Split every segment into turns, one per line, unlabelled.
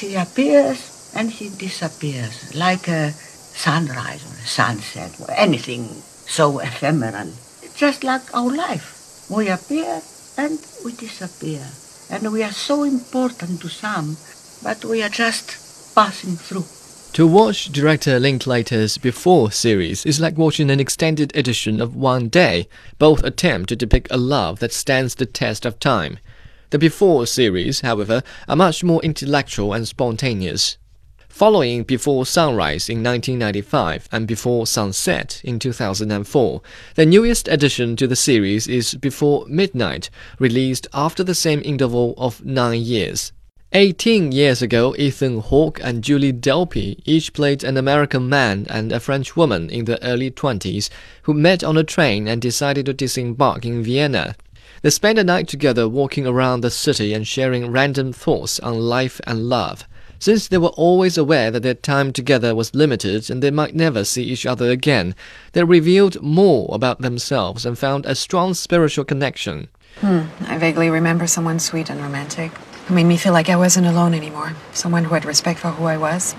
she appears and she disappears, like a sunrise or a sunset or anything so ephemeral. Just like our life. We appear and we disappear. And we are so important to some, but we are just passing through.
To watch director Linklater's Before series is like watching an extended edition of One Day. Both attempt to depict a love that stands the test of time. The Before series, however, are much more intellectual and spontaneous. Following Before Sunrise in 1995 and Before Sunset in 2004, the newest addition to the series is Before Midnight, released after the same interval of nine years. 18 years ago, Ethan Hawke and Julie Delpy each played an American man and a French woman in the early 20s who met on a train and decided to disembark in Vienna. They spent a night together walking around the city and sharing random thoughts on life and love. Since they were always aware that their time together was limited and they might never see each other again, they revealed more about themselves and found a strong spiritual connection.
Hmm. I vaguely remember someone sweet and romantic who made me feel like I wasn't alone anymore. Someone who had respect for who I was.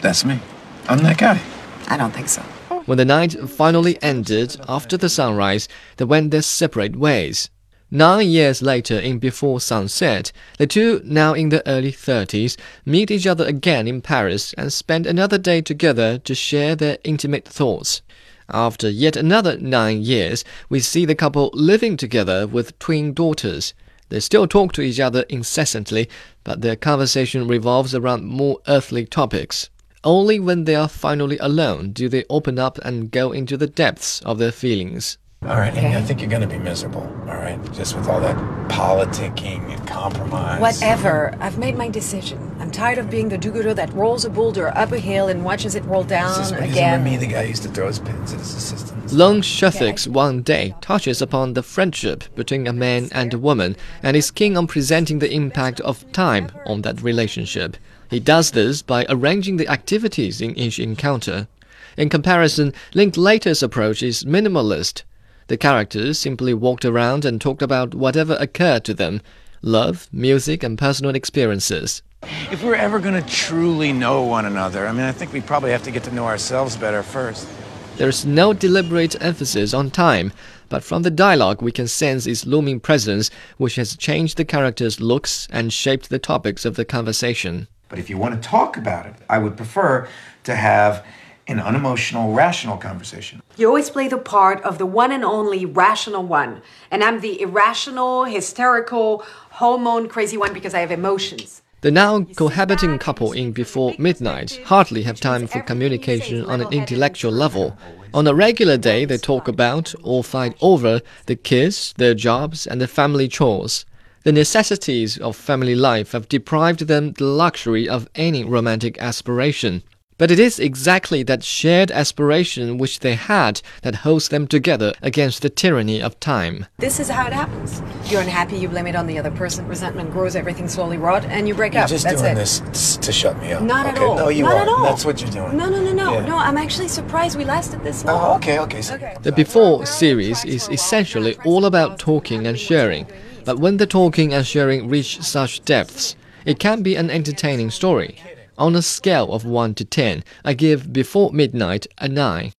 That's me. I'm that guy.
I don't think so.
When the night finally ended after the sunrise, they went their separate ways. Nine years later, in Before Sunset, the two, now in their early 30s, meet each other again in Paris and spend another day together to share their intimate thoughts. After yet another nine years, we see the couple living together with twin daughters. They still talk to each other incessantly, but their conversation revolves around more earthly topics. Only when they are finally alone do they open up and go into the depths of their feelings.
All right, Amy, I think you're going to be miserable. All right, just with all that politicking and compromise.
Whatever. I've made my decision. I'm tired of being the do-gooder that rolls a boulder up a hill and watches it roll down
Is this what he's
again.
me, the guy who used to throw his pins at his assistants?
Lone Scherfig's One Day touches upon the friendship between a man and a woman and is keen on presenting the impact of time on that relationship. He does this by arranging the activities in each encounter. In comparison, Linklater's approach is minimalist. The characters simply walked around and talked about whatever occurred to them love, music, and personal experiences.
If we're ever going to truly know one another, I mean, I think we probably have to get to know ourselves better first.
There is no deliberate emphasis on time, but from the dialogue we can sense its looming presence, which has changed the characters' looks and shaped the topics of the conversation.
But if you want to talk about it, I would prefer to have an unemotional, rational conversation.
You always play the part of the one and only rational one. And I'm the irrational, hysterical, hormone crazy one because I have emotions.
The now cohabiting couple in Before Midnight hardly have time for communication on an intellectual level. On a regular day, they talk about or fight over the kids, their jobs, and the family chores. The necessities of family life have deprived them the luxury of any romantic aspiration. But it is exactly that shared aspiration which they had that holds them together against the tyranny of time.
This is how it happens. You're unhappy, you blame it on the other person. Resentment grows, everything slowly rot, and you break
You're
up.
just
That's
doing
it.
this to shut me up.
Not
okay?
at all.
No, you
Not
are.
at all.
That's what you're doing.
No, no, no, no.
Yeah.
No, I'm actually surprised we lasted this long.
Oh, okay, okay. So
Okay.
The Before series is essentially all about talking and sharing, but when the talking and sharing reach such depths, it can be an entertaining story. On a scale of 1 to 10, I give Before Midnight a 9.